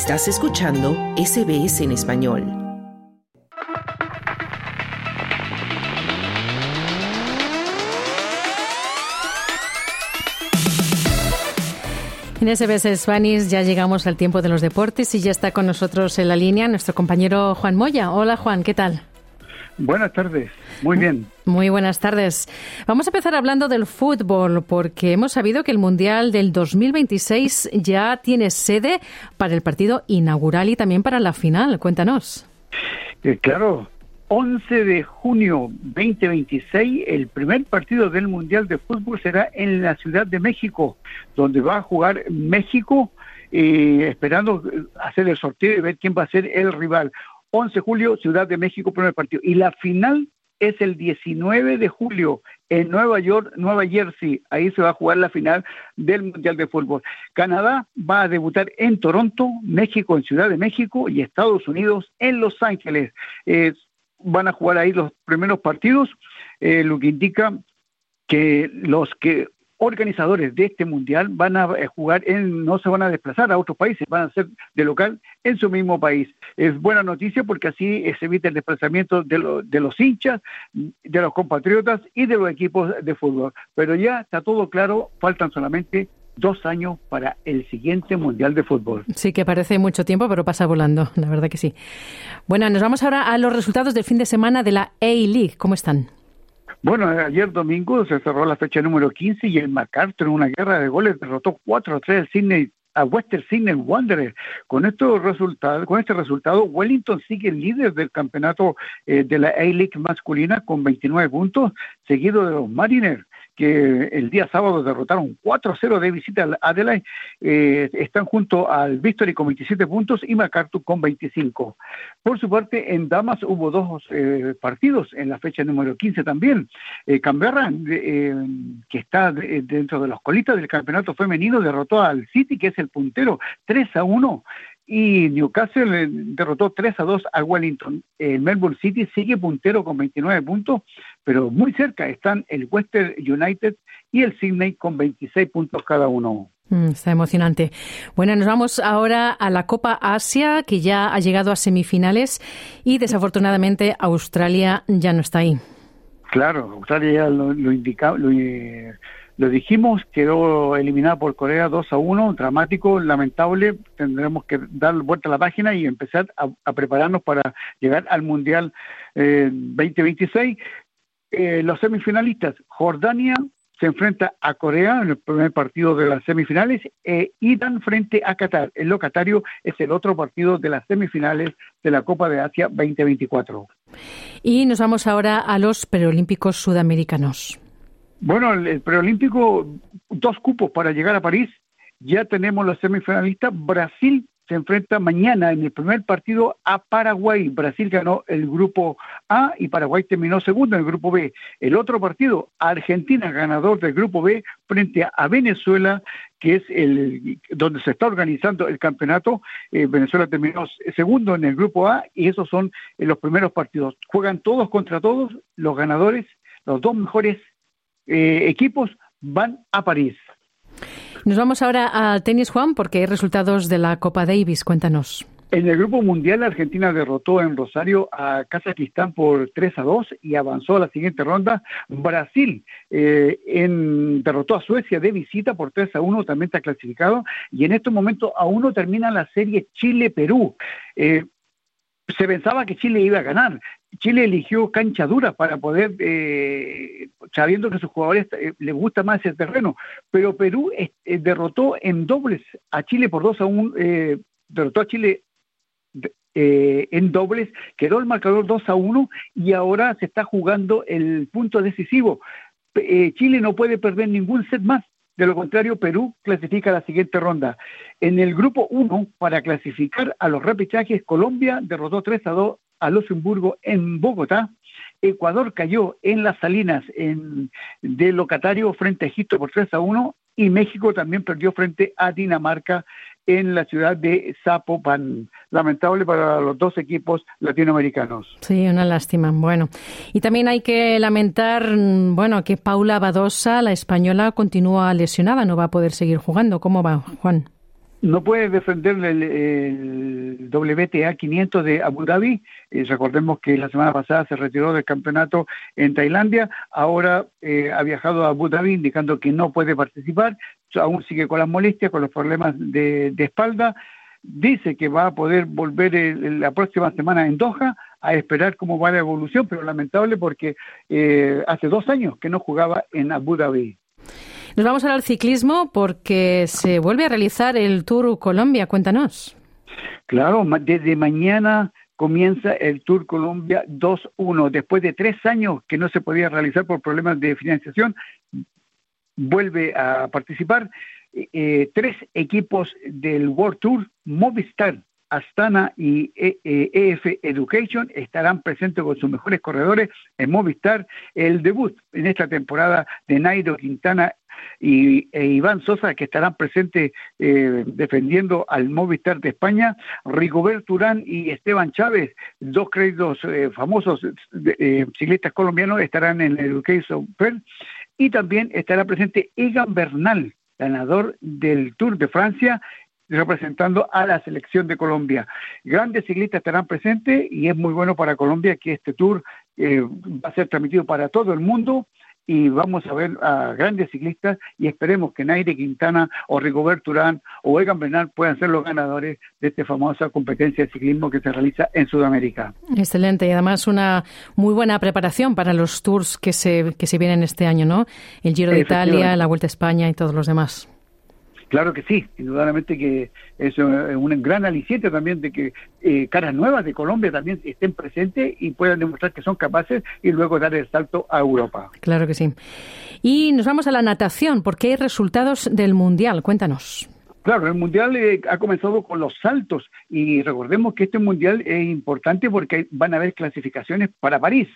Estás escuchando SBS en español. En SBS Spanish ya llegamos al tiempo de los deportes y ya está con nosotros en la línea nuestro compañero Juan Moya. Hola Juan, ¿qué tal? Buenas tardes, muy bien. Muy buenas tardes. Vamos a empezar hablando del fútbol porque hemos sabido que el Mundial del 2026 ya tiene sede para el partido inaugural y también para la final. Cuéntanos. Eh, claro, 11 de junio 2026, el primer partido del Mundial de Fútbol será en la Ciudad de México, donde va a jugar México, eh, esperando hacer el sorteo y ver quién va a ser el rival. 11 de julio, Ciudad de México, primer partido. Y la final es el 19 de julio en Nueva York, Nueva Jersey. Ahí se va a jugar la final del Mundial de Fútbol. Canadá va a debutar en Toronto, México en Ciudad de México y Estados Unidos en Los Ángeles. Eh, van a jugar ahí los primeros partidos, eh, lo que indica que los que organizadores de este mundial van a eh, jugar en, no se van a desplazar a otros países, van a ser de local en su mismo país. Es buena noticia porque así se evita el desplazamiento de, de los hinchas, de los compatriotas y de los equipos de fútbol. Pero ya está todo claro, faltan solamente dos años para el siguiente Mundial de Fútbol. Sí, que parece mucho tiempo, pero pasa volando, la verdad que sí. Bueno, nos vamos ahora a los resultados del fin de semana de la A-League. ¿Cómo están? Bueno, ayer domingo se cerró la fecha número 15 y el MacArthur en una guerra de goles derrotó 4 a 3 al Sydney a Western Sydney Wanderers. Con estos resultados, con este resultado, Wellington sigue líder del campeonato eh, de la A-League masculina con 29 puntos, seguido de los Mariners que el día sábado derrotaron 4-0 de visita al Adelaide, eh, están junto al Victory con 27 puntos y MacArthur con 25. Por su parte, en Damas hubo dos eh, partidos en la fecha número 15 también. Eh, Canberra, eh, que está dentro de los colitas del campeonato femenino, derrotó al City, que es el puntero, 3 a 1 y Newcastle derrotó 3 a 2 a Wellington. El Melbourne City sigue puntero con 29 puntos, pero muy cerca están el Western United y el Sydney con 26 puntos cada uno. Mm, está emocionante. Bueno, nos vamos ahora a la Copa Asia, que ya ha llegado a semifinales y desafortunadamente Australia ya no está ahí. Claro, Australia ya lo, lo indicaba, lo, lo dijimos, quedó eliminada por Corea 2 a 1, dramático, lamentable. Tendremos que dar vuelta a la página y empezar a, prepararnos para llegar al Mundial 2026. Eh, los semifinalistas, Jordania se enfrenta a Corea en el primer partido de las semifinales e Irán frente a Qatar. El locatario es el otro partido de las semifinales de la Copa de Asia 2024. Y nos vamos ahora a los preolímpicos sudamericanos. Bueno, el, preolímpico, dos cupos para llegar a París. Ya tenemos los semifinalistas. Brasil se enfrenta mañana en el primer partido a Paraguay. Brasil ganó el grupo A y Paraguay terminó segundo en el grupo B. El otro partido, Argentina, ganador del grupo B, frente a Venezuela, que es el donde se está organizando el campeonato. Eh, Venezuela terminó segundo en el grupo A y esos son los primeros partidos. Juegan todos contra todos, los ganadores, los dos mejores eh, equipos van a París. Nos vamos ahora al tenis, Juan, porque hay resultados de la Copa Davis. Cuéntanos. En el grupo mundial, Argentina derrotó en Rosario a Kazajistán por 3 a 2 y avanzó a la siguiente ronda. Brasil eh, en, derrotó a Suecia de visita por 3 a 1, también está clasificado. Y en estos momentos aún no termina la serie Chile-Perú. Eh, se pensaba que Chile iba a ganar. Chile eligió cancha dura para poder, eh, sabiendo que a sus jugadores eh, les gusta más ese terreno, pero Perú eh, derrotó en dobles a Chile por 2 a 1, derrotó a Chile en dobles, quedó el marcador 2 a 1 y ahora se está jugando el punto decisivo. Chile no puede perder ningún set más, de lo contrario, Perú clasifica a la siguiente ronda. En el grupo 1, para clasificar a los repechajes, Colombia derrotó 3 a 2 a Luxemburgo en Bogotá. Ecuador cayó en las Salinas en, de locatario frente a Egipto por 3 a 1 y México también perdió frente a Dinamarca en la ciudad de Zapopan. Lamentable para los dos equipos latinoamericanos. Sí, una lástima. Bueno, y también hay que lamentar, bueno, que Paula Badosa, la española, continúa lesionada, no va a poder seguir jugando. ¿Cómo va, Juan? No puede defender el, WTA 500 de Abu Dhabi. Eh, recordemos que la semana pasada se retiró del campeonato en Tailandia. Ahora eh, ha viajado a Abu Dhabi indicando que no puede participar. Aún sigue con las molestias, con los problemas de, espalda. Dice que va a poder volver la próxima semana en Doha a esperar cómo va la evolución, pero lamentable porque eh, hace dos años que no jugaba en Abu Dhabi. Nos vamos al ciclismo porque se vuelve a realizar el Tour Colombia. Cuéntanos. Claro, desde mañana comienza el Tour Colombia 2-1. Después de tres años que no se podía realizar por problemas de financiación, vuelve a participar eh, tres equipos del World Tour, Movistar, Astana y EF e Education estarán presentes con sus mejores corredores en Movistar. El debut en esta temporada de Nairo Quintana y, e Iván Sosa, que estarán presentes eh, defendiendo al Movistar de España. Rigobert Turán y Esteban Chávez, dos créditos eh, famosos eh, ciclistas colombianos, estarán en Education Y también estará presente Egan Bernal, ganador del Tour de Francia, representando a la selección de Colombia. Grandes ciclistas estarán presentes y es muy bueno para Colombia que este tour eh, va a ser transmitido para todo el mundo y vamos a ver a grandes ciclistas y esperemos que Naire Quintana o Rigobert Urán o Egan Bernal puedan ser los ganadores de esta famosa competencia de ciclismo que se realiza en Sudamérica. Excelente y además una muy buena preparación para los tours que se, que se vienen este año, ¿no? El Giro de Italia, la Vuelta a España y todos los demás. Claro que sí, indudablemente que es un gran aliciente también de que eh, caras nuevas de Colombia también estén presentes y puedan demostrar que son capaces y luego dar el salto a Europa. Claro que sí. Y nos vamos a la natación, porque hay resultados del Mundial. Cuéntanos. Claro, el Mundial eh, ha comenzado con los saltos y recordemos que este Mundial es importante porque van a haber clasificaciones para París.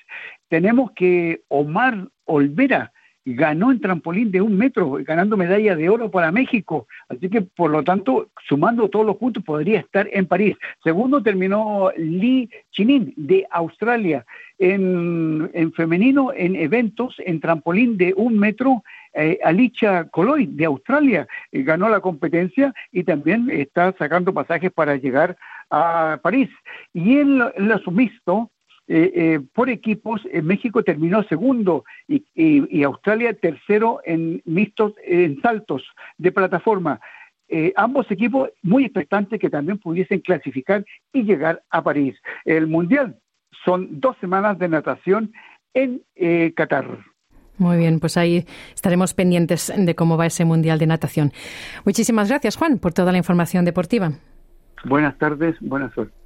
Tenemos que Omar Olvera, ganó en trampolín de un metro, ganando medalla de oro para México. Así que, por lo tanto, sumando todos los puntos, podría estar en París. Segundo terminó Lee Chinin de Australia. En, femenino, en eventos, en trampolín de un metro, eh, Alicia Coloy de Australia eh, ganó la competencia y también está sacando pasajes para llegar a París. Y en lo, sumisto, eh, eh, por equipos, México terminó segundo y, Australia tercero en mixtos, en saltos de plataforma. Eh, ambos equipos muy expectantes que también pudiesen clasificar y llegar a París. El Mundial son dos semanas de natación en Qatar. Muy bien, pues ahí estaremos pendientes de cómo va ese Mundial de Natación. Muchísimas gracias, Juan, por toda la información deportiva. Buenas tardes, buenas suerte.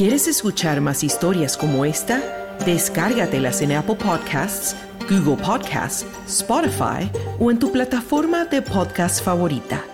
¿Quieres escuchar más historias como esta? Descárgatelas en Apple Podcasts, Google Podcasts, Spotify o en tu plataforma de podcast favorita.